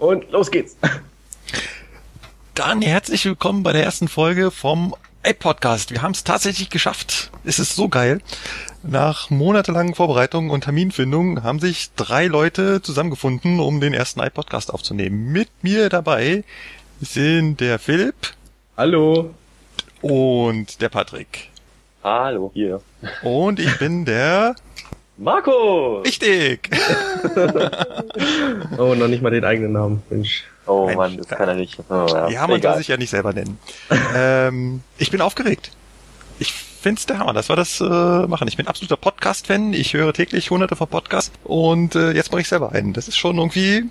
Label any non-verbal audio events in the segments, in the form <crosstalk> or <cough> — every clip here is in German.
Und los geht's. Dann herzlich willkommen bei der ersten Folge vom iPodcast. Wir haben es tatsächlich geschafft. Es ist so geil. Nach monatelangen Vorbereitungen und Terminfindungen haben sich drei Leute zusammengefunden, um den ersten iPodcast aufzunehmen. Mit mir dabei sind der Philipp. Hallo. Und der Patrick. Hallo, hier. Und ich bin der Marco! Richtig! <laughs> oh, noch nicht mal den eigenen Namen. Mensch. Oh Mensch, Mann, das kann er nicht. Oh, ja, ja man soll sich ja nicht selber nennen. ähm, ich bin aufgeregt. Ich find's der Hammer, dass wir das äh, machen. Ich bin absoluter Podcast-Fan. Ich höre täglich hunderte von Podcasts und äh, jetzt mache ich selber einen. Das ist schon irgendwie ein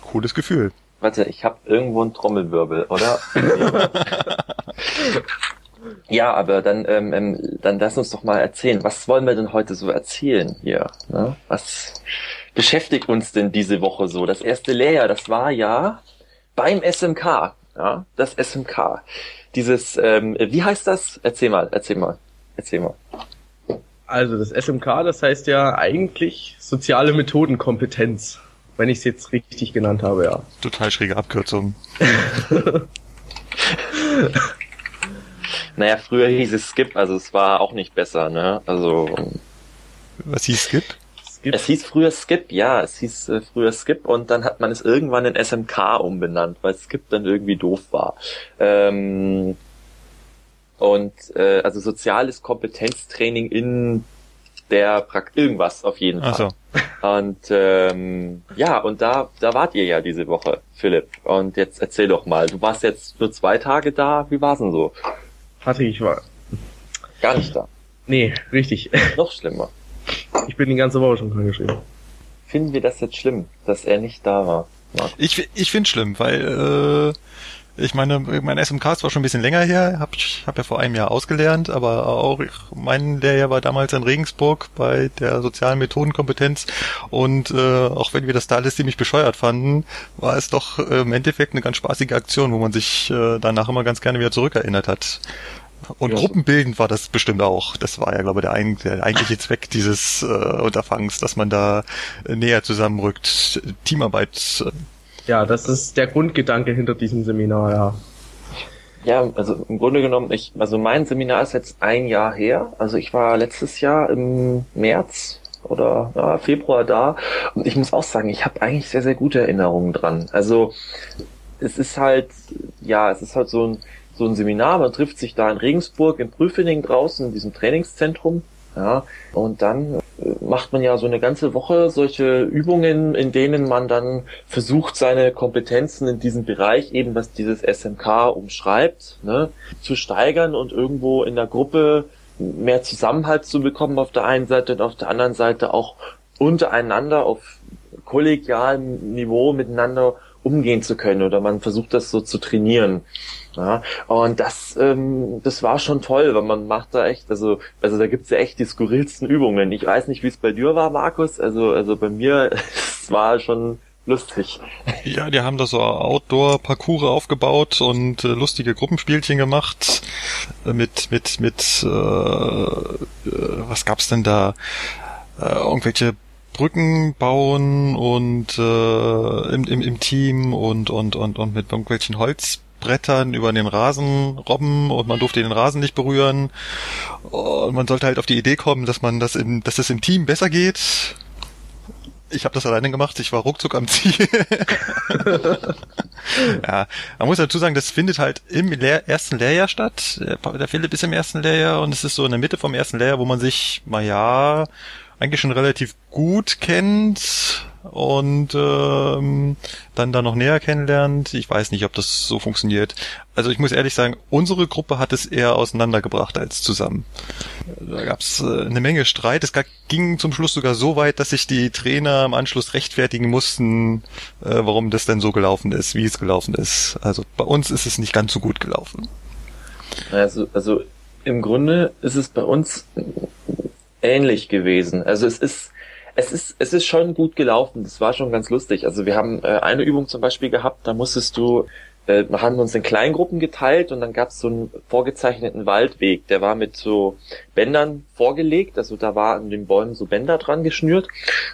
cooles Gefühl. Warte, ich habe irgendwo einen Trommelwirbel, oder? <laughs> <laughs> Ja, aber dann, ähm, ähm, dann lass uns doch mal erzählen. Was wollen wir denn heute so erzählen hier? Ne? Was beschäftigt uns denn diese Woche so? Das erste Lehrjahr, das war ja beim SMK. Ja, das SMK. Dieses, ähm, wie heißt das? Erzähl mal, erzähl mal, erzähl mal. Also das SMK, das heißt ja eigentlich soziale Methodenkompetenz, wenn ich es jetzt richtig genannt habe, ja. Total schräge Abkürzung. <laughs> Naja, früher hieß es Skip, also es war auch nicht besser, ne? Also. Was hieß Skip? Skip? Es hieß früher Skip, ja, es hieß äh, früher Skip und dann hat man es irgendwann in SMK umbenannt, weil Skip dann irgendwie doof war. Ähm, und äh, also soziales Kompetenztraining in der Prakt irgendwas auf jeden Fall. Ach so. Und ähm, ja, und da da wart ihr ja diese Woche, Philipp. Und jetzt erzähl doch mal, du warst jetzt nur zwei Tage da, wie war's denn so? Patrick, ich war gar nicht da. Nee, richtig. <laughs> Noch schlimmer. Ich bin die ganze Woche schon krank geschrieben. Finden wir das jetzt schlimm, dass er nicht da war? Marc? Ich, ich finde schlimm, weil äh, ich meine, mein SMK ist zwar schon ein bisschen länger her, hab, ich hab ja vor einem Jahr ausgelernt, aber auch mein Lehrjahr war damals in Regensburg bei der sozialen Methodenkompetenz und äh, auch wenn wir das da alles ziemlich bescheuert fanden, war es doch äh, im Endeffekt eine ganz spaßige Aktion, wo man sich äh, danach immer ganz gerne wieder zurückerinnert hat. Und ja, gruppenbildend war das bestimmt auch. Das war ja, glaube ich, der, ein, der eigentliche Zweck dieses äh, Unterfangs, dass man da näher zusammenrückt, Teamarbeit. Äh. Ja, das ist der Grundgedanke hinter diesem Seminar, ja. Ja, also im Grunde genommen, ich, also mein Seminar ist jetzt ein Jahr her. Also ich war letztes Jahr im März oder ja, Februar da und ich muss auch sagen, ich habe eigentlich sehr, sehr gute Erinnerungen dran. Also es ist halt, ja, es ist halt so ein so ein Seminar, man trifft sich da in Regensburg in Prüfening draußen in diesem Trainingszentrum. Ja, und dann äh, macht man ja so eine ganze Woche solche Übungen, in denen man dann versucht, seine Kompetenzen in diesem Bereich, eben was dieses SMK umschreibt, ne, zu steigern und irgendwo in der Gruppe mehr Zusammenhalt zu bekommen auf der einen Seite und auf der anderen Seite auch untereinander auf kollegialem Niveau miteinander umgehen zu können oder man versucht das so zu trainieren. Ja, und das, ähm, das war schon toll, weil man macht da echt, also, also da gibt's ja echt die skurrilsten Übungen. Ich weiß nicht, wie es bei dir war, Markus. Also, also bei mir, <laughs> es war schon lustig. Ja, die haben da so Outdoor-Parcours aufgebaut und äh, lustige Gruppenspielchen gemacht mit mit mit äh, äh, was gab's denn da? Äh, irgendwelche Brücken bauen und äh, im, im, im Team und und und und mit irgendwelchen Holz Brettern über den Rasen robben und man durfte den Rasen nicht berühren. Und man sollte halt auf die Idee kommen, dass man das im, dass das im Team besser geht. Ich habe das alleine gemacht, ich war ruckzuck am Ziel. <laughs> ja, man muss dazu sagen, das findet halt im Lehr ersten Lehrjahr statt. Der Philipp ist im ersten Lehrjahr und es ist so in der Mitte vom ersten Lehrjahr, wo man sich, mal ja, eigentlich schon relativ gut kennt und ähm, dann da noch näher kennenlernt. Ich weiß nicht, ob das so funktioniert. Also ich muss ehrlich sagen, unsere Gruppe hat es eher auseinandergebracht als zusammen. Da gab es äh, eine Menge Streit. Es ging zum Schluss sogar so weit, dass sich die Trainer im Anschluss rechtfertigen mussten, äh, warum das denn so gelaufen ist, wie es gelaufen ist. Also bei uns ist es nicht ganz so gut gelaufen. Also, also im Grunde ist es bei uns ähnlich gewesen. Also es ist es ist, es ist schon gut gelaufen. Das war schon ganz lustig. Also wir haben äh, eine Übung zum Beispiel gehabt, da musstest du, äh, wir haben uns in Kleingruppen geteilt und dann gab es so einen vorgezeichneten Waldweg, der war mit so Bändern vorgelegt. Also da war an den Bäumen so Bänder dran geschnürt.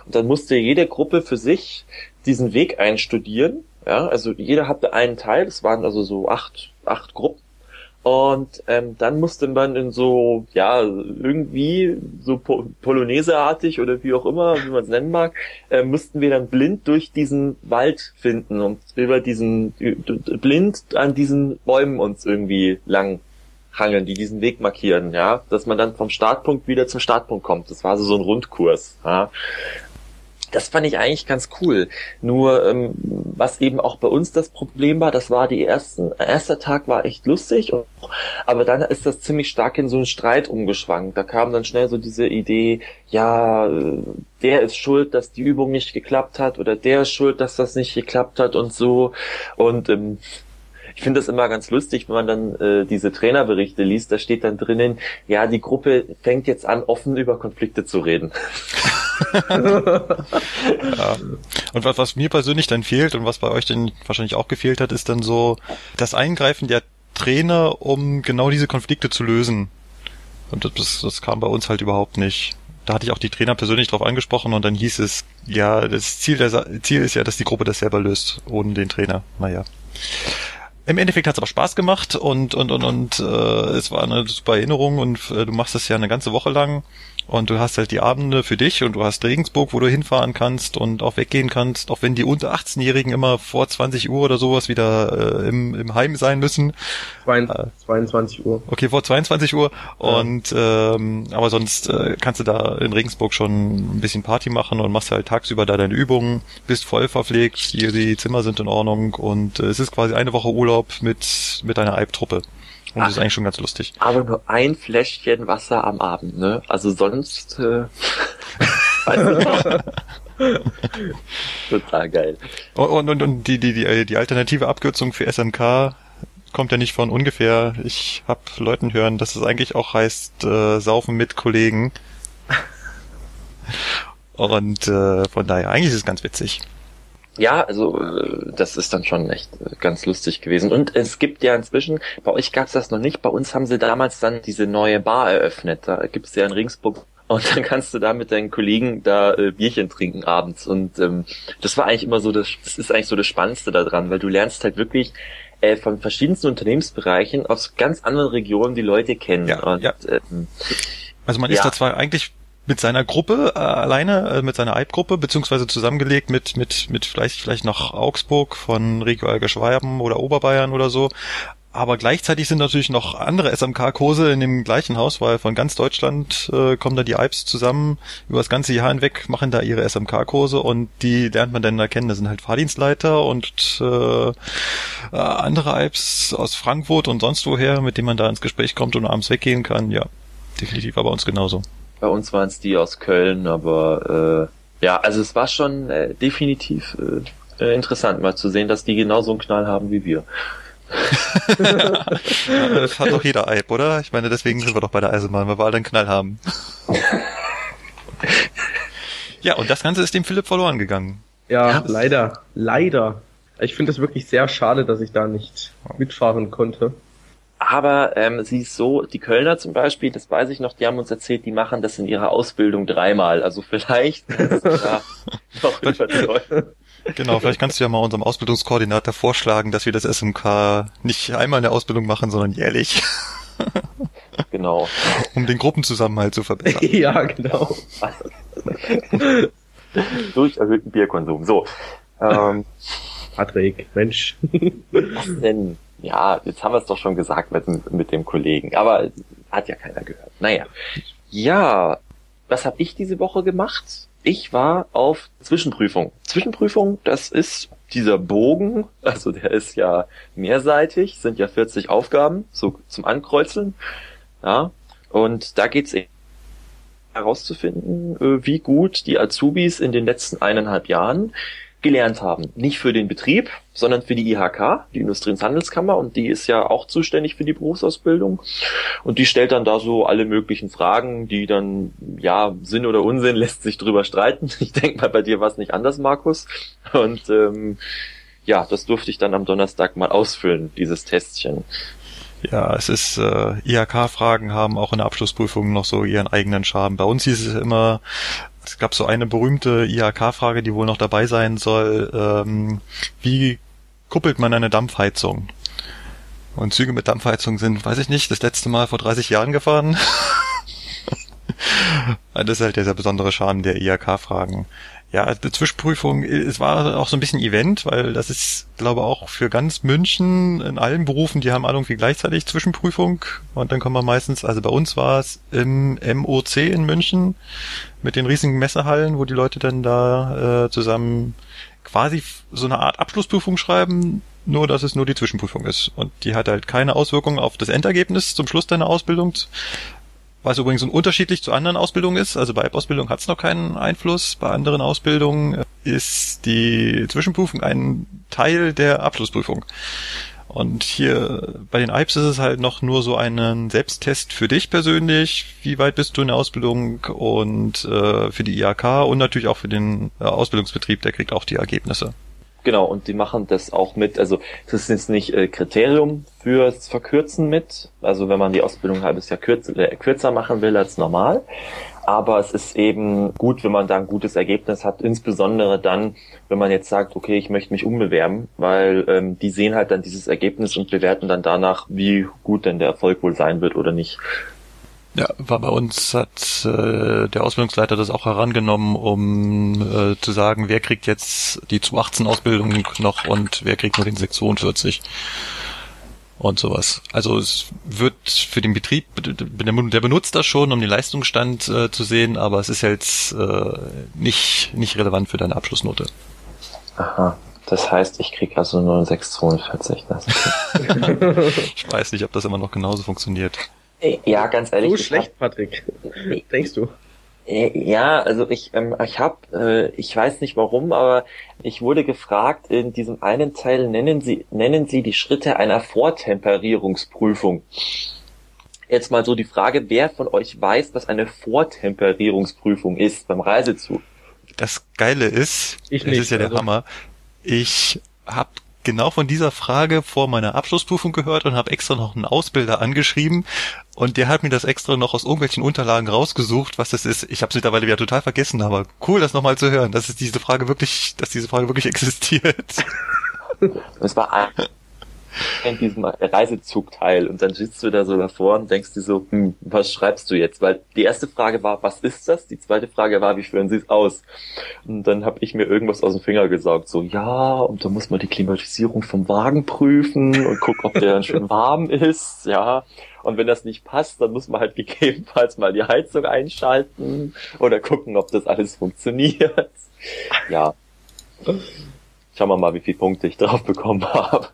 Und dann musste jede Gruppe für sich diesen Weg einstudieren Ja, also jeder hatte einen Teil, es waren also so acht, acht Gruppen. Und ähm, dann musste man in so, ja, irgendwie so po Polonaise-artig oder wie auch immer, wie man es nennen mag, äh, mussten wir dann blind durch diesen Wald finden und über diesen, blind an diesen Bäumen uns irgendwie lang hangeln, die diesen Weg markieren, ja, dass man dann vom Startpunkt wieder zum Startpunkt kommt. Das war so, so ein Rundkurs. Ja das fand ich eigentlich ganz cool. Nur ähm, was eben auch bei uns das Problem war, das war die ersten, erster Tag war echt lustig, aber dann ist das ziemlich stark in so einen Streit umgeschwankt. Da kam dann schnell so diese Idee, ja, der ist schuld, dass die Übung nicht geklappt hat oder der ist schuld, dass das nicht geklappt hat und so. Und ähm, ich finde das immer ganz lustig, wenn man dann äh, diese Trainerberichte liest, da steht dann drinnen, ja, die Gruppe fängt jetzt an, offen über Konflikte zu reden. <laughs> ja. Und was, was mir persönlich dann fehlt und was bei euch dann wahrscheinlich auch gefehlt hat, ist dann so das Eingreifen der Trainer, um genau diese Konflikte zu lösen. Und das, das kam bei uns halt überhaupt nicht. Da hatte ich auch die Trainer persönlich drauf angesprochen und dann hieß es, ja, das Ziel, der, Ziel ist ja, dass die Gruppe das selber löst, ohne den Trainer. Naja. Im Endeffekt hat es aber Spaß gemacht und und und und äh, es war eine super Erinnerung und äh, du machst das ja eine ganze Woche lang und du hast halt die Abende für dich und du hast Regensburg, wo du hinfahren kannst und auch weggehen kannst, auch wenn die unter 18-Jährigen immer vor 20 Uhr oder sowas wieder äh, im, im Heim sein müssen. 22 Uhr. Okay, vor 22 Uhr. Ja. Und ähm, aber sonst äh, kannst du da in Regensburg schon ein bisschen Party machen und machst halt tagsüber da deine Übungen, bist voll verpflegt, die, die Zimmer sind in Ordnung und äh, es ist quasi eine Woche Urlaub mit, mit deiner Alptruppe. Und das ist eigentlich schon ganz lustig. Aber nur ein Fläschchen Wasser am Abend, ne? Also sonst. Äh, <laughs> <laughs> Total geil. Und, und, und die, die, die, die alternative Abkürzung für SMK kommt ja nicht von ungefähr. Ich habe Leuten hören, dass es eigentlich auch heißt äh, Saufen mit Kollegen. <laughs> Und äh, von daher, eigentlich ist es ganz witzig. Ja, also äh, das ist dann schon echt äh, ganz lustig gewesen. Und es gibt ja inzwischen, bei euch gab's das noch nicht, bei uns haben sie damals dann diese neue Bar eröffnet. Da gibt's ja in Ringsburg <laughs> und dann kannst du da mit deinen Kollegen da äh, Bierchen trinken abends. Und ähm, das war eigentlich immer so, das, das ist eigentlich so das Spannendste daran, weil du lernst halt wirklich äh, von verschiedensten Unternehmensbereichen aus ganz anderen Regionen die Leute kennen. Ja, und, ja. Ähm, also man ist ja. da zwar eigentlich mit seiner Gruppe äh, alleine, äh, mit seiner Eib-Gruppe, beziehungsweise zusammengelegt mit, mit, mit vielleicht, vielleicht noch Augsburg von Regio Algeschwaben oder Oberbayern oder so. Aber gleichzeitig sind natürlich noch andere SMK-Kurse in dem gleichen Haus, weil von ganz Deutschland äh, kommen da die Alps zusammen über das ganze Jahr hinweg, machen da ihre SMK-Kurse und die lernt man dann da kennen. Das sind halt Fahrdienstleiter und äh, äh, andere Alps aus Frankfurt und sonst woher, mit denen man da ins Gespräch kommt und abends weggehen kann. Ja, definitiv, aber bei uns genauso. Bei uns waren es die aus Köln, aber äh, ja, also es war schon äh, definitiv äh, äh interessant, mal zu sehen, dass die genauso einen Knall haben wie wir. ja, das hat doch jeder Eib, oder? Ich meine, deswegen sind wir doch bei der Eisenbahn, weil wir alle einen Knall haben. ja, und das Ganze ist dem Philipp verloren gegangen. Ja, ja. leider. Leider. Ich finde es wirklich sehr schade, dass ich da nicht mitfahren konnte. Aber ähm, sie ist so, die Kölner zum Beispiel, das weiß ich noch, die haben uns erzählt, die machen das in ihrer Ausbildung dreimal. Also vielleicht ja, <laughs> noch überzeugen. Genau, vielleicht kannst du ja mal unserem Ausbildungskoordinator vorschlagen, dass wir das SMK nicht einmal in der Ausbildung machen, sondern jährlich. <laughs> Genau. Um den Gruppenzusammenhalt zu verbessern. <laughs> ja, genau. Durch erhöhten Bierkonsum. So. Ähm, Patrick, Mensch. Was denn? Ja, jetzt haben wir es doch schon gesagt mit, mit dem Kollegen, aber hat ja keiner gehört. Naja. Ja, was habe ich diese Woche gemacht? Ich war auf Zwischenprüfung. Zwischenprüfung, das ist dieser Bogen, also der ist ja mehrseitig, sind ja 40 Aufgaben, so zum Ankreuzeln. Ja, und da geht's eben herauszufinden, äh, wie gut die Azubis in den letzten eineinhalb Jahren gelernt haben. Nicht für den Betrieb, sondern für die IHK, die Industrie- und Handelskammer, und die ist ja auch zuständig für die Berufsausbildung. Und die stellt dann da so alle möglichen Fragen, die dann, ja, Sinn oder Unsinn <laughs> lässt sich drüber streiten. Ich denke mal, bei dir war es nicht anders, Markus. Und ähm, ja, das durfte ich dann am Donnerstag mal ausfüllen, dieses Testchen. Ja, es ist, äh, IHK-Fragen haben auch in der Abschlussprüfung noch so ihren eigenen Charme. Bei uns hieß es immer, es gab so eine berühmte IHK-Frage, die wohl noch dabei sein soll. Ähm, wie kuppelt man eine Dampfheizung. Und Züge mit Dampfheizung sind, weiß ich nicht, das letzte Mal vor 30 Jahren gefahren. <laughs> das ist halt der sehr besondere Charme der IHK-Fragen. Ja, die Zwischenprüfung, es war auch so ein bisschen Event, weil das ist, glaube auch für ganz München in allen Berufen, die haben alle irgendwie gleichzeitig Zwischenprüfung und dann kommen wir meistens, also bei uns war es im MOC in München mit den riesigen Messehallen, wo die Leute dann da äh, zusammen quasi so eine Art Abschlussprüfung schreiben, nur dass es nur die Zwischenprüfung ist. Und die hat halt keine Auswirkungen auf das Endergebnis zum Schluss deiner Ausbildung, was übrigens unterschiedlich zu anderen Ausbildungen ist. Also bei App-Ausbildung hat es noch keinen Einfluss. Bei anderen Ausbildungen ist die Zwischenprüfung ein Teil der Abschlussprüfung. Und hier bei den IPs ist es halt noch nur so einen Selbsttest für dich persönlich. Wie weit bist du in der Ausbildung und äh, für die IHK und natürlich auch für den äh, Ausbildungsbetrieb, der kriegt auch die Ergebnisse. Genau, und die machen das auch mit, also das ist jetzt nicht äh, Kriterium fürs Verkürzen mit, also wenn man die Ausbildung ein halbes Jahr kürzer, äh, kürzer machen will als normal, aber es ist eben gut, wenn man da ein gutes Ergebnis hat, insbesondere dann, wenn man jetzt sagt, okay, ich möchte mich umbewerben, weil ähm, die sehen halt dann dieses Ergebnis und bewerten dann danach, wie gut denn der Erfolg wohl sein wird oder nicht. Ja, war bei uns hat äh, der Ausbildungsleiter das auch herangenommen, um äh, zu sagen, wer kriegt jetzt die zu 18 Ausbildung noch und wer kriegt nur den 642 und sowas. Also es wird für den Betrieb, der benutzt das schon, um den Leistungsstand äh, zu sehen, aber es ist jetzt äh, nicht, nicht relevant für deine Abschlussnote. Aha. Das heißt, ich krieg also nur ein 642. <laughs> ich weiß nicht, ob das immer noch genauso funktioniert. Ja, ganz ehrlich. So schlecht, hab, Patrick. Denkst du? Ja, also ich, ähm, ich habe, äh, ich weiß nicht warum, aber ich wurde gefragt in diesem einen Teil nennen Sie nennen Sie die Schritte einer Vortemperierungsprüfung. Jetzt mal so die Frage, wer von euch weiß, was eine Vortemperierungsprüfung ist beim Reisezug? Das Geile ist, ich das nicht, ist ja der also. Hammer. Ich habe genau von dieser Frage vor meiner Abschlussprüfung gehört und habe extra noch einen Ausbilder angeschrieben und der hat mir das extra noch aus irgendwelchen Unterlagen rausgesucht, was das ist. Ich habe es mittlerweile wieder total vergessen, aber cool, das nochmal zu hören, dass es diese Frage wirklich, dass diese Frage wirklich <laughs> existiert. Es war <laughs> in diesem Reisezugteil und dann sitzt du da so davor und denkst dir so, hm, was schreibst du jetzt? Weil die erste Frage war, was ist das? Die zweite Frage war, wie führen sie es aus? Und dann habe ich mir irgendwas aus dem Finger gesaugt, so ja, und da muss man die Klimatisierung vom Wagen prüfen und gucken, ob der dann <laughs> schön warm ist, ja. Und wenn das nicht passt, dann muss man halt <laughs> gegebenenfalls mal die Heizung einschalten oder gucken, ob das alles funktioniert. Ja. Schauen wir mal, wie viele Punkte ich drauf bekommen habe.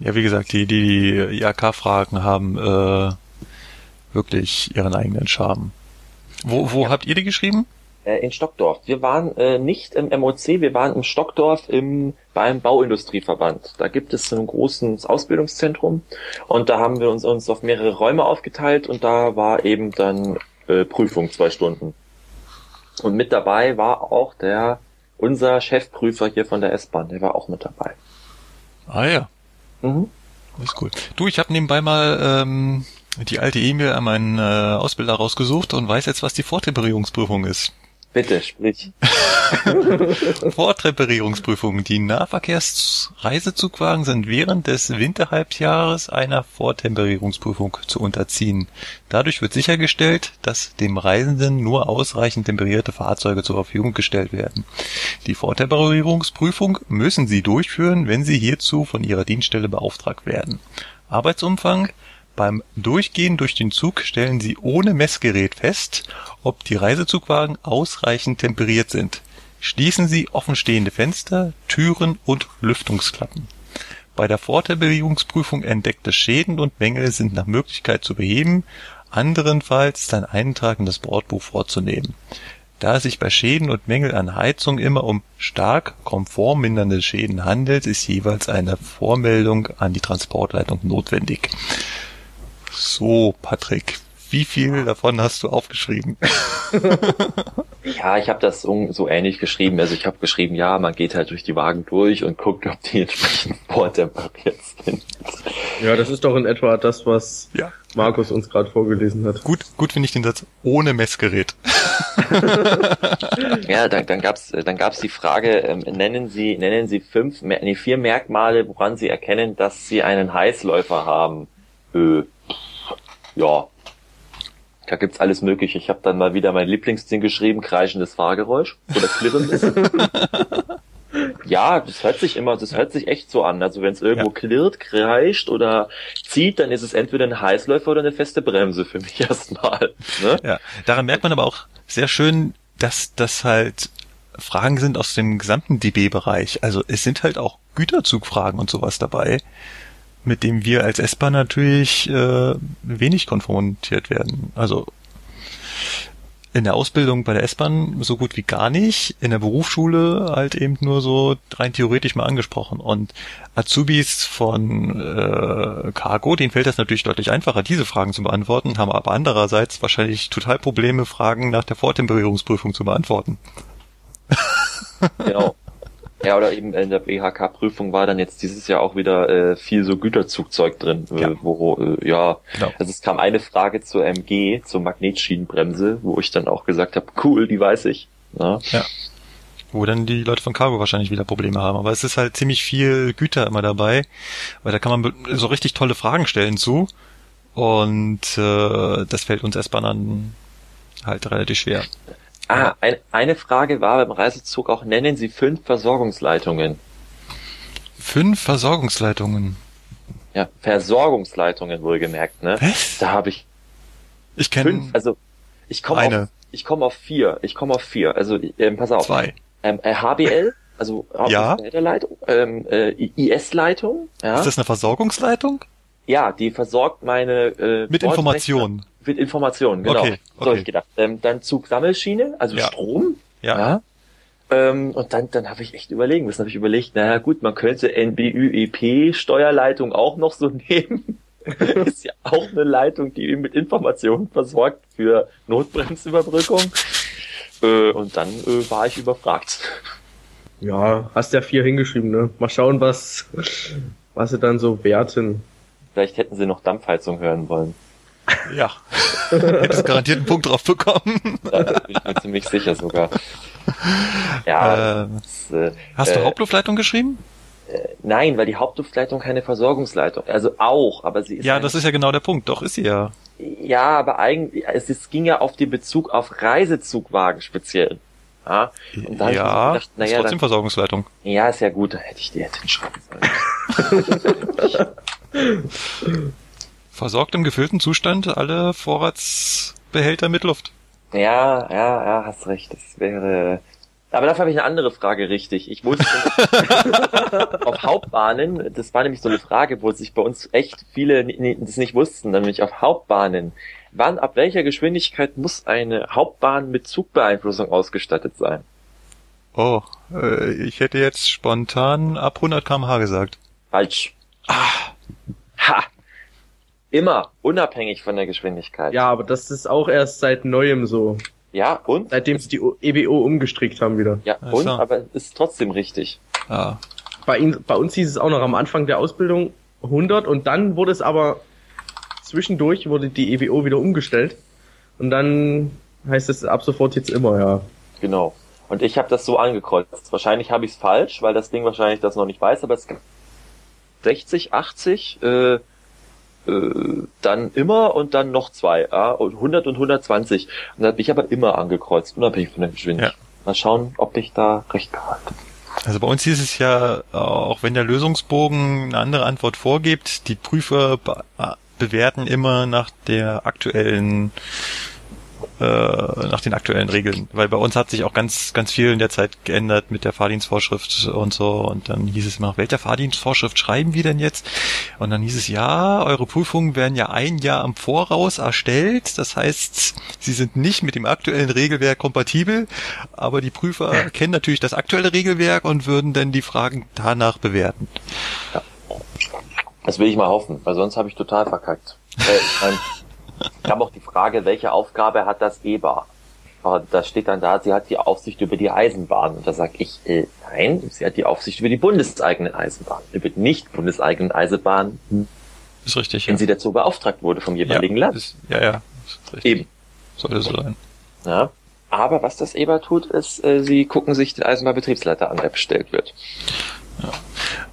Ja, wie gesagt, die, die, die IAK-Fragen haben äh, wirklich ihren eigenen Charme. Wo, wo ja. habt ihr die geschrieben? Äh, in Stockdorf. Wir waren äh, nicht im MOC, wir waren im Stockdorf im, beim Bauindustrieverband. Da gibt es ein großes Ausbildungszentrum und da haben wir uns, uns auf mehrere Räume aufgeteilt und da war eben dann äh, Prüfung zwei Stunden. Und mit dabei war auch der unser Chefprüfer hier von der S-Bahn, der war auch mit dabei. Ah ja. Mhm. Das ist cool. Du, ich habe nebenbei mal ähm, die alte E-Mail an meinen äh, Ausbilder rausgesucht und weiß jetzt, was die Vortemperierungsprüfung ist. Bitte, sprich. <laughs> Vortemperierungsprüfung. Die Nahverkehrsreisezugwagen sind während des Winterhalbjahres einer Vortemperierungsprüfung zu unterziehen. Dadurch wird sichergestellt, dass dem Reisenden nur ausreichend temperierte Fahrzeuge zur Verfügung gestellt werden. Die Vortemperierungsprüfung müssen Sie durchführen, wenn Sie hierzu von Ihrer Dienststelle beauftragt werden. Arbeitsumfang beim Durchgehen durch den Zug stellen Sie ohne Messgerät fest, ob die Reisezugwagen ausreichend temperiert sind. Schließen Sie offenstehende Fenster, Türen und Lüftungsklappen. Bei der Vortemperierungsprüfung entdeckte Schäden und Mängel sind nach Möglichkeit zu beheben, anderenfalls ein Eintrag in das Bordbuch vorzunehmen. Da es sich bei Schäden und Mängel an Heizung immer um stark komfortmindernde Schäden handelt, ist jeweils eine Vormeldung an die Transportleitung notwendig. So, Patrick, wie viel davon hast du aufgeschrieben? <laughs> ja, ich habe das so, so, ähnlich geschrieben. Also ich habe geschrieben, ja, man geht halt durch die Wagen durch und guckt, ob die entsprechenden bohrtemperiert sind. Ja, das ist doch in etwa das, was ja. Markus uns gerade vorgelesen hat. Gut, gut finde ich den Satz ohne Messgerät. <laughs> ja, dann, dann gab's dann gab's die Frage, ähm, nennen Sie nennen Sie fünf, nee, vier Merkmale, woran Sie erkennen, dass Sie einen Heißläufer haben. Äh, ja, da gibt's alles mögliche. Ich habe dann mal wieder mein Lieblingsding geschrieben, kreischendes Fahrgeräusch oder klirrendes. <laughs> ja, das hört sich immer, das hört sich echt so an. Also wenn es irgendwo ja. klirrt, kreischt oder zieht, dann ist es entweder ein Heißläufer oder eine feste Bremse für mich <laughs> erstmal. Ne? Ja, daran merkt man aber auch sehr schön, dass das halt Fragen sind aus dem gesamten DB-Bereich. Also es sind halt auch Güterzugfragen und sowas dabei, mit dem wir als S-Bahn natürlich äh, wenig konfrontiert werden. Also in der Ausbildung bei der S-Bahn so gut wie gar nicht, in der Berufsschule halt eben nur so rein theoretisch mal angesprochen. Und Azubis von äh, Cargo, denen fällt das natürlich deutlich einfacher, diese Fragen zu beantworten, haben aber andererseits wahrscheinlich total Probleme, Fragen nach der Vortemperierungsprüfung zu beantworten. Genau. Ja, oder eben in der BHK-Prüfung war dann jetzt dieses Jahr auch wieder äh, viel so Güterzugzeug drin, äh, ja. wo äh, ja, genau. also es kam eine Frage zur MG, zur Magnetschienenbremse, wo ich dann auch gesagt habe, cool, die weiß ich. Ja. ja. Wo dann die Leute von Cargo wahrscheinlich wieder Probleme haben. Aber es ist halt ziemlich viel Güter immer dabei, weil da kann man so richtig tolle Fragen stellen zu. Und äh, das fällt uns S-Bahnern halt relativ schwer. Ah, ein, eine Frage war beim Reisezug auch, nennen Sie fünf Versorgungsleitungen. Fünf Versorgungsleitungen? Ja, Versorgungsleitungen wohlgemerkt, ne? Was? Da habe ich. Ich kenne. Also ich komme auf, ich komme auf vier. Ich komme auf vier. Also ähm, pass auf. Zwei. Ähm, äh, HBL, also ja. Ähm, äh, IS-Leitung. Ja. Ist das eine Versorgungsleitung? Ja, die versorgt meine äh, mit Informationen mit Informationen, genau. Okay, okay. So habe ich gedacht. Ähm, dann Zugsammelschiene, also ja. Strom. Ja. ja. Ähm, und dann, dann habe ich echt überlegen müssen, habe ich überlegt, naja gut, man könnte NBÜEP Steuerleitung auch noch so <laughs> nehmen. ist ja auch eine Leitung, die mit Informationen versorgt für Notbremsüberbrückung. Äh, und dann äh, war ich überfragt. Ja, hast ja vier hingeschrieben, ne? Mal schauen, was, was sie dann so werten. Vielleicht hätten sie noch Dampfheizung hören wollen. Ja. Hättest garantiert einen Punkt drauf bekommen. da bin ich mir ziemlich sicher sogar. Ja. Äh, das, äh, hast du äh, Hauptluftleitung geschrieben? Äh, nein, weil die Hauptluftleitung keine Versorgungsleitung, also auch, aber sie ist. Ja, das ist ja genau der Punkt, doch ist sie ja. Ja, aber eigentlich, es, es ging ja auf den Bezug auf Reisezugwagen speziell. Ja, und dann ja gedacht, naja, ist trotzdem dann, Versorgungsleitung. Ja, ist ja gut, da hätte ich die jetzt hinschreiben sollen. <laughs> versorgt im gefüllten Zustand alle Vorratsbehälter mit Luft. Ja, ja, ja, hast recht. Das wäre. Aber dafür habe ich eine andere Frage richtig. Ich wusste <laughs> auf Hauptbahnen, das war nämlich so eine Frage, wo sich bei uns echt viele das nicht wussten, nämlich auf Hauptbahnen. Wann, ab welcher Geschwindigkeit muss eine Hauptbahn mit Zugbeeinflussung ausgestattet sein? Oh, äh, ich hätte jetzt spontan ab 100 kmh gesagt. Falsch. Ah. Ha, Immer, unabhängig von der Geschwindigkeit. Ja, aber das ist auch erst seit neuem so. Ja, und? Seitdem sie die EBO umgestrickt haben wieder. Ja, und? So. Aber ist trotzdem richtig. Ja. Bei, ihn, bei uns hieß es auch noch am Anfang der Ausbildung 100 und dann wurde es aber zwischendurch wurde die EBO wieder umgestellt und dann heißt es ab sofort jetzt immer, ja. Genau. Und ich habe das so angekreuzt. Wahrscheinlich habe ich es falsch, weil das Ding wahrscheinlich das noch nicht weiß, aber es 60, 80, äh, äh, dann immer und dann noch zwei, ja, und 100 und 120. Und da habe ich aber immer angekreuzt, unabhängig von der Geschwindigkeit. Ja. Mal schauen, ob ich da recht behalte. Also bei uns hieß es ja, auch wenn der Lösungsbogen eine andere Antwort vorgibt, die Prüfer bewerten immer nach der aktuellen äh, nach den aktuellen Regeln. Weil bei uns hat sich auch ganz, ganz viel in der Zeit geändert mit der Fahrdienstvorschrift und so. Und dann hieß es immer, welcher Fahrdienstvorschrift schreiben wir denn jetzt? Und dann hieß es, ja, eure Prüfungen werden ja ein Jahr am Voraus erstellt. Das heißt, sie sind nicht mit dem aktuellen Regelwerk kompatibel, aber die Prüfer kennen natürlich das aktuelle Regelwerk und würden dann die Fragen danach bewerten. Ja. Das will ich mal hoffen, weil sonst habe ich total verkackt. Ich mein, Ich habe auch die Frage, welche Aufgabe hat das EBA? Und da steht dann da, sie hat die Aufsicht über die Eisenbahn. Und da sage ich, äh, nein, sie hat die Aufsicht über die bundeseigene Eisenbahn. Über die nicht bundeseigenen Eisenbahn, Ist richtig. wenn Ja, sie dazu beauftragt wurde vom jeweiligen ja, Land. ist, ja, ja. Ist richtig. Eben. Sollte so sein. Ja. Aber was das EBA tut, ist, äh, sie gucken sich den Eisenbahnbetriebsleiter an, der bestellt wird. Ja,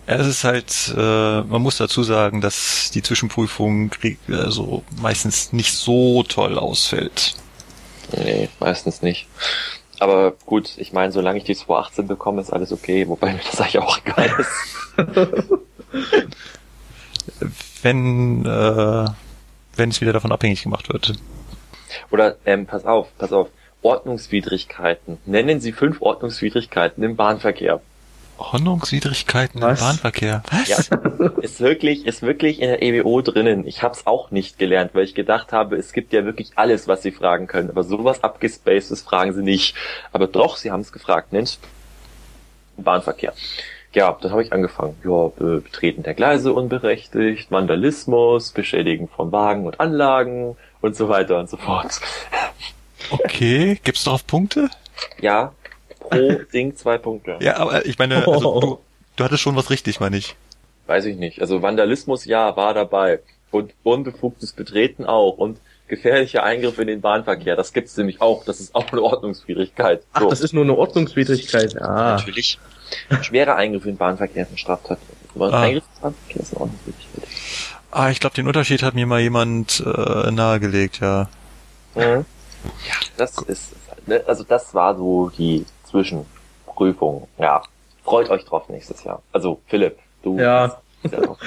es ist halt, äh, man muss dazu sagen, dass die Zwischenprüfung also meistens nicht so toll ausfällt. Nee, meistens nicht. Aber gut, ich meine, solange ich die 218 bekomme, ist alles okay, wobei mir das eigentlich auch egal ist. <laughs> Wenn, äh, wenn es wieder davon abhängig gemacht wird. Oder, ähm, pass auf, pass auf. Ordnungswidrigkeiten. Nennen Sie fünf Ordnungswidrigkeiten im Bahnverkehr. Ordnungswidrigkeiten Was? im Bahnverkehr. Was? Ja, ist wirklich, ist wirklich in der EWO drinnen. Ich hab's auch nicht gelernt, weil ich gedacht habe, es gibt ja wirklich alles, was Sie fragen können. Aber sowas abgespacedes fragen Sie nicht. Aber doch, Sie haben es gefragt. Nenn's Bahnverkehr. Ja, dann habe ich angefangen. Ja, Be- Betreten der Gleise unberechtigt, Vandalismus, Beschädigen von Wagen und Anlagen und so weiter und so fort. Okay, gibt's darauf Punkte? Ja, pro <laughs> Ding zwei Punkte. Ja, aber ich meine, also du, du hattest schon was richtig, meine ich. Weiß ich nicht. Also Vandalismus, ja, war dabei. Und unbefugtes Betreten auch. Und gefährlicher Eingriff in den Bahnverkehr, das gibt's nämlich auch. Das ist auch eine Ordnungswidrigkeit. Ach, So. das ist nur eine Ordnungswidrigkeit. Ah. Natürlich. Schwerer Eingriff in den Bahnverkehr ist eine Straftat. Aber ein Ah. Eingriff in den Bahnverkehr ist eine Ordnungswidrigkeit. Ah, ich glaube, den Unterschied hat mir mal jemand äh, nahegelegt, ja. Mhm. Ja, das ist, ne, also das war so die Zwischenprüfung. Ja, freut euch drauf nächstes Jahr. Also Philipp, du Ja. ja noch,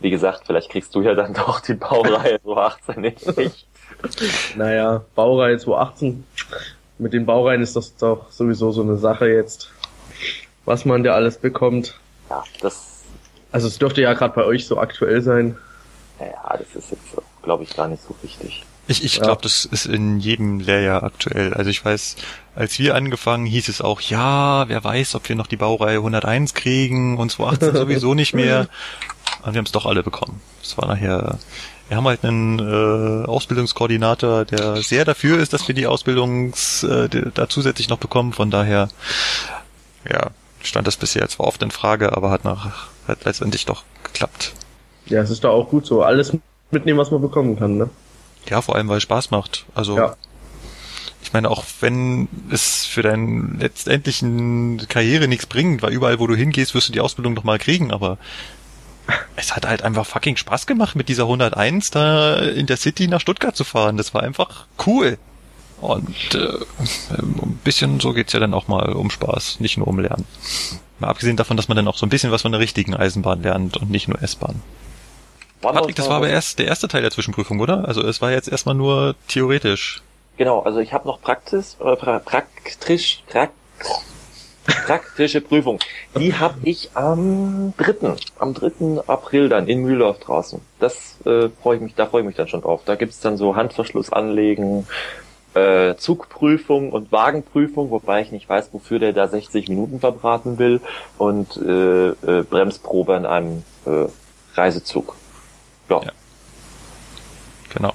wie gesagt, vielleicht kriegst du ja dann doch die Baureihe so 18 nicht. Naja, Baureihe 2018. Mit den Baureihen ist das doch sowieso so eine Sache jetzt. Was man da alles bekommt. Ja, das, Also es dürfte ja gerade bei euch so aktuell sein. ja, das ist jetzt, glaube ich, gar nicht so wichtig. Ich, ich Ja. glaube, das ist in jedem Lehrjahr aktuell. Also ich weiß, als wir angefangen, hieß es auch, ja, wer weiß, ob wir noch die Baureihe 101 kriegen und 218 <laughs> sowieso nicht mehr. Und wir haben es doch alle bekommen. Es war nachher, wir haben halt einen äh, Ausbildungskoordinator, der sehr dafür ist, dass wir die Ausbildungs äh, da zusätzlich noch bekommen. Von daher, ja, stand das bisher zwar oft in Frage, aber hat nach hat letztendlich doch geklappt. Ja, es ist doch auch gut so. Alles mitnehmen, was man bekommen kann, ne? Ja, vor allem, weil es Spaß macht. Also Ja. ich meine, auch wenn es für deinen letztendlichen Karriere nichts bringt, weil überall, wo du hingehst, wirst du die Ausbildung noch mal kriegen, aber es hat halt einfach fucking Spaß gemacht, mit dieser 101 da in der City nach Stuttgart zu fahren. Das war einfach cool. Und äh, ein bisschen so geht's ja dann auch mal um Spaß, nicht nur um Lernen. Mal abgesehen davon, dass man dann auch so ein bisschen was von der richtigen Eisenbahn lernt und nicht nur S-Bahn. Wir Patrick, das war aber erst der erste Teil der Zwischenprüfung, oder? Also es war jetzt erstmal nur theoretisch. Genau, also ich habe noch Praxis, äh, pra praktisch, prak praktische Prüfung. Die habe ich am 3. am 3. April dann in Mühldorf draußen. Das äh, freue ich mich, da freue ich mich dann schon drauf. Da gibt's dann so Handverschluss anlegen, äh, Zugprüfung und Wagenprüfung, wobei ich nicht weiß, wofür der da 60 Minuten verbraten will und äh, äh, Bremsprobe in einem äh, Reisezug. Ja. Ja. Genau.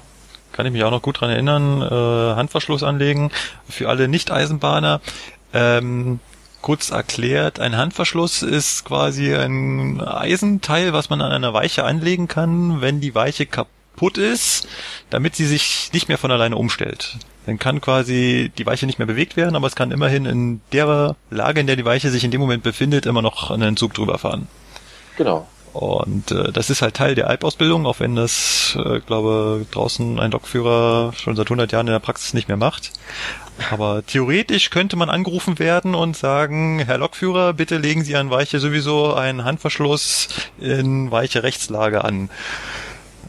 Kann ich mich auch noch gut dran erinnern. Äh, Handverschluss anlegen für alle Nicht-Eisenbahner. Ähm, kurz erklärt, ein Handverschluss ist quasi ein Eisenteil, was man an einer Weiche anlegen kann, wenn die Weiche kaputt ist, damit sie sich nicht mehr von alleine umstellt. Dann kann quasi die Weiche nicht mehr bewegt werden, aber es kann immerhin in der Lage, in der die Weiche sich in dem Moment befindet, immer noch den Zug drüber fahren. Genau. Und äh, das ist halt Teil der Alpausbildung, auch wenn das, äh, glaube draußen ein Lokführer schon seit 100 Jahren in der Praxis nicht mehr macht. Aber theoretisch könnte man angerufen werden und sagen, Herr Lokführer, bitte legen Sie an Weiche sowieso einen Handverschluss in weiche Rechtslage an.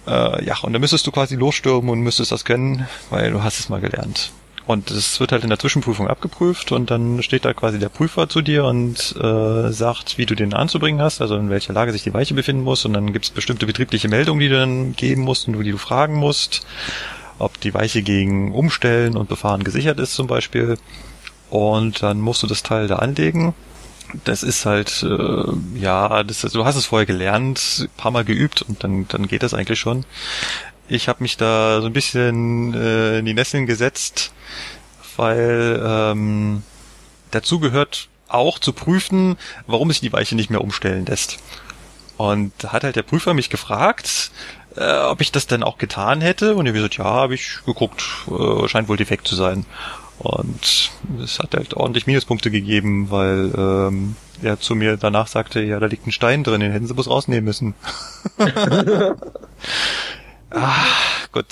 Äh, ja, und dann müsstest du quasi losstürmen und müsstest das können, weil du hast es mal gelernt. Und es wird halt in der Zwischenprüfung abgeprüft und dann steht da quasi der Prüfer zu dir und äh, sagt, wie du den anzubringen hast, also in welcher Lage sich die Weiche befinden muss. Und dann gibt es bestimmte betriebliche Meldungen, die du dann geben musst und die du fragen musst, ob die Weiche gegen Umstellen und Befahren gesichert ist zum Beispiel. Und dann musst du das Teil da anlegen. Das ist halt, äh, ja, das, du hast es vorher gelernt, paar Mal geübt und dann, dann geht das eigentlich schon. Ich habe mich da so ein bisschen äh, in die Nesseln gesetzt, weil ähm, dazu gehört auch zu prüfen, warum sich die Weiche nicht mehr umstellen lässt. Und da hat halt der Prüfer mich gefragt, äh, ob ich das denn auch getan hätte. Und er hat gesagt, ja, habe ich geguckt, äh, scheint wohl defekt zu sein. Und es hat halt ordentlich Minuspunkte gegeben, weil ähm, er zu mir danach sagte, ja, da liegt ein Stein drin, den hätten sie bloß rausnehmen müssen. <laughs> <laughs> ah, gut.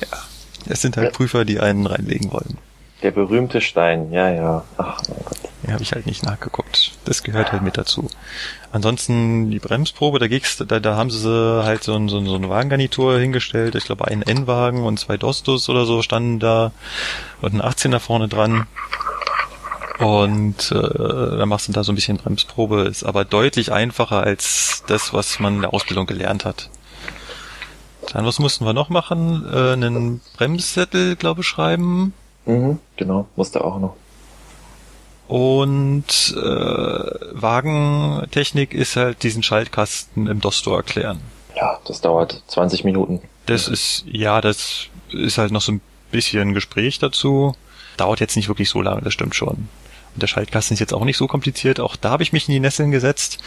Ja, es sind halt. Prüfer, die einen reinlegen wollen. Der berühmte Stein, ja, ja. Ach mein Gott. Ja, habe ich halt nicht nachgeguckt. Das gehört halt mit dazu. Ansonsten die Bremsprobe, da ging's, da, da haben sie halt so, ein, so, so eine Wagengarnitur hingestellt. Ich glaube, einen N-Wagen und zwei Dostos oder so standen da und ein 18er vorne dran. Und äh, dann machst du da so ein bisschen Bremsprobe, ist aber deutlich einfacher als das, was man in der Ausbildung gelernt hat. Dann, was mussten wir noch machen? Äh, einen Bremszettel, glaube ich, schreiben Mhm, genau, musste auch noch. Und äh, Wagentechnik ist halt diesen Schaltkasten im DOS-Store erklären. Ja, das dauert 20 Minuten. Das ist, ja, das ist halt noch so ein bisschen Gespräch dazu. Dauert jetzt nicht wirklich so lange, das stimmt schon. Und der Schaltkasten ist jetzt auch nicht so kompliziert. Auch da habe ich mich in die Nesseln gesetzt.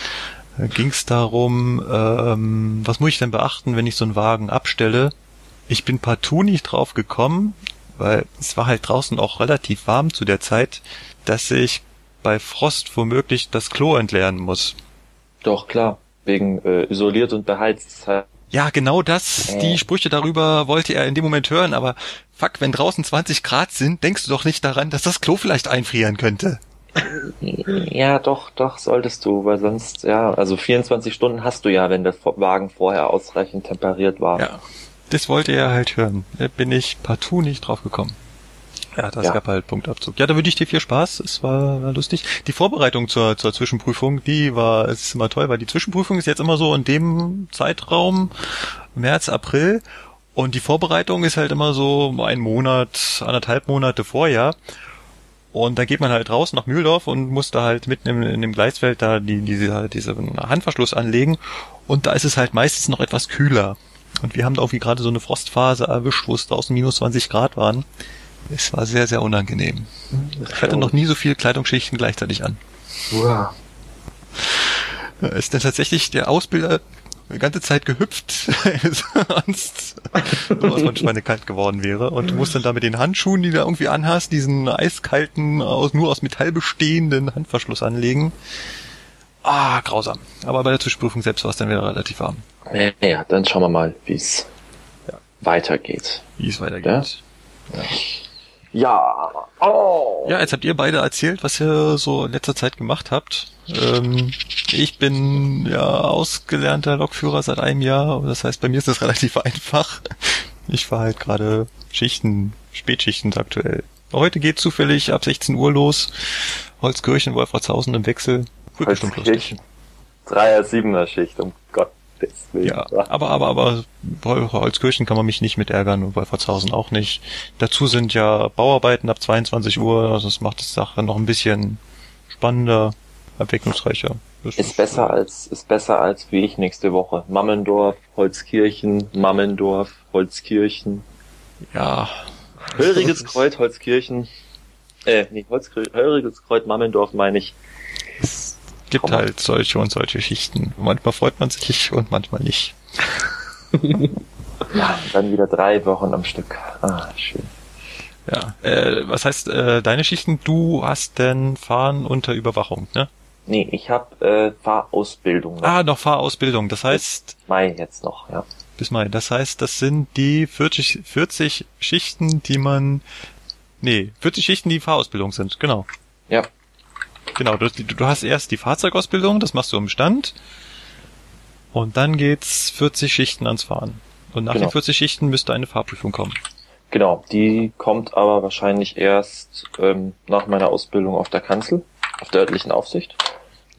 Ging es darum, ähm, was muss ich denn beachten, wenn ich so einen Wagen abstelle? Ich bin partout nicht drauf gekommen, weil es war halt draußen auch relativ warm zu der Zeit, dass ich bei Frost womöglich das Klo entleeren muss. Doch, klar. Wegen äh, isoliert und beheizt. Ja, genau das. Äh. Die Sprüche darüber wollte er in dem Moment hören, aber fuck, wenn draußen 20 Grad sind, denkst du doch nicht daran, dass das Klo vielleicht einfrieren könnte. Ja, doch, doch, solltest du, weil sonst, ja, also 24 Stunden hast du ja, wenn der Wagen vorher ausreichend temperiert war. Ja, das wollte er halt hören. Da bin ich partout nicht drauf gekommen. Ja, das ja. gab halt Punktabzug. Ja, da würde ich dir viel Spaß. Es war, war lustig. Die Vorbereitung zur, zur Zwischenprüfung, die war, es ist immer toll, weil die Zwischenprüfung ist jetzt immer so in dem Zeitraum, März, April. Und die Vorbereitung ist halt immer so ein Monat, anderthalb Monate vorher. Und da geht man halt raus nach Mühldorf und muss da halt mitten im, in dem Gleisfeld da die, diese, diese Handverschluss anlegen. Und da ist es halt meistens noch etwas kühler. Und wir haben da irgendwie gerade so eine Frostphase erwischt, wo es draußen minus 20 Grad waren. Es war sehr, sehr unangenehm. Ich hatte noch nie so viele Kleidungsschichten gleichzeitig an. Wow. Ist denn tatsächlich der Ausbilder die ganze Zeit gehüpft, <laughs> sonst sowas von schweinekalt geworden wäre. Und du musst dann da mit den Handschuhen, die du irgendwie anhast, diesen eiskalten, aus, nur aus Metall bestehenden Handverschluss anlegen. Ah, grausam. Aber bei der Zwischenprüfung selbst war es dann wieder relativ warm. Ja, dann schauen wir mal, wie es ja. weitergeht. Wie es weitergeht. Ja. ja. Oh. Ja, jetzt habt ihr beide erzählt, was ihr so in letzter Zeit gemacht habt. Ähm, ich bin ja ausgelernter Lokführer seit einem Jahr. Das heißt, bei mir ist das <laughs> relativ einfach. Ich fahre halt gerade Schichten, Spätschichten aktuell. Heute geht zufällig ab 16 Uhr los. Holzkirchen, Wolfratshausen im Wechsel. Wird bestimmt lustig. Dreier, Siebener Schicht, um Gottes Willen. Ja, aber, aber, aber Holzkirchen kann man mich nicht mit ärgern und Wolfertshausen auch nicht. Dazu sind ja Bauarbeiten ab 22 Uhr, also das macht die Sache noch ein bisschen spannender, abwechslungsreicher. Ist, ist besser als, ist besser als wie ich nächste Woche. Mammendorf, Holzkirchen, Mammendorf, Holzkirchen. Ja. Höriges <laughs> Kreuz, Holzkirchen. Äh, nee, Holzkirchen, Höriges Kreuz, Mammendorf meine ich. Es gibt Komm. halt solche und solche Schichten. Manchmal freut man sich und manchmal nicht. <laughs> ja, dann wieder drei Wochen am Stück. Ah, schön. Ja, äh, was heißt äh, deine Schichten? Du hast denn Fahren unter Überwachung, ne? Nee, ich habe äh, Fahrausbildung. Noch. Ah, noch Fahrausbildung. Das heißt... Bis Mai jetzt noch, ja. Bis Mai. Das heißt, das sind die 40, 40 Schichten, die man... Nee, 40 Schichten, die Fahrausbildung sind, genau. Ja. Genau, du, du hast erst die Fahrzeugausbildung, das machst du im Stand. Und dann geht's 40 Schichten ans Fahren. Und nach genau. den 40 Schichten müsste eine Fahrprüfung kommen. Genau, die kommt aber wahrscheinlich erst ähm, nach meiner Ausbildung auf der Kanzel, auf der örtlichen Aufsicht.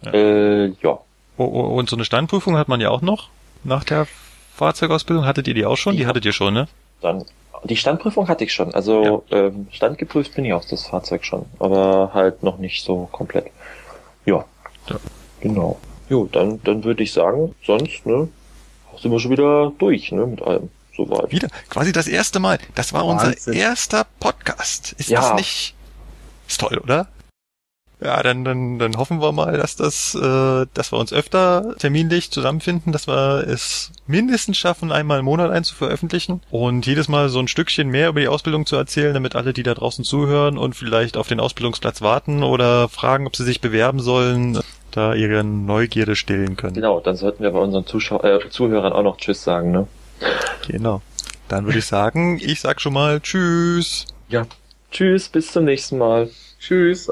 Ja. Äh, ja. Oh, oh, und so eine Standprüfung hat man ja auch noch nach der Fahrzeugausbildung. Hattet ihr die auch schon? Die, die hattet ihr schon, ne? Dann die Standprüfung hatte ich schon. Also ja. ähm, standgeprüft bin ich auch das Fahrzeug schon, aber halt noch nicht so komplett. Ja. ja. Genau. Jo, dann, dann würde ich sagen, sonst, ne, sind wir schon wieder durch, ne, mit allem. soweit. Wieder, quasi das erste Mal. Das war unser Wahnsinn. erster Podcast. Ist Ja. das nicht? Ist toll, oder? Ja, dann, dann, dann hoffen wir mal, dass das, äh, dass wir uns öfter terminlich zusammenfinden, dass wir es mindestens schaffen, einmal im Monat einzuveröffentlichen und jedes Mal so ein Stückchen mehr über die Ausbildung zu erzählen, damit alle, die da draußen zuhören und vielleicht auf den Ausbildungsplatz warten oder fragen, ob sie sich bewerben sollen, da ihre Neugierde stillen können. Genau, dann sollten wir bei unseren Zuschau äh, Zuhörern auch noch Tschüss sagen, ne? Genau. Dann würde ich sagen, ich sag schon mal Tschüss. Ja. Tschüss, bis zum nächsten Mal. Tschüss.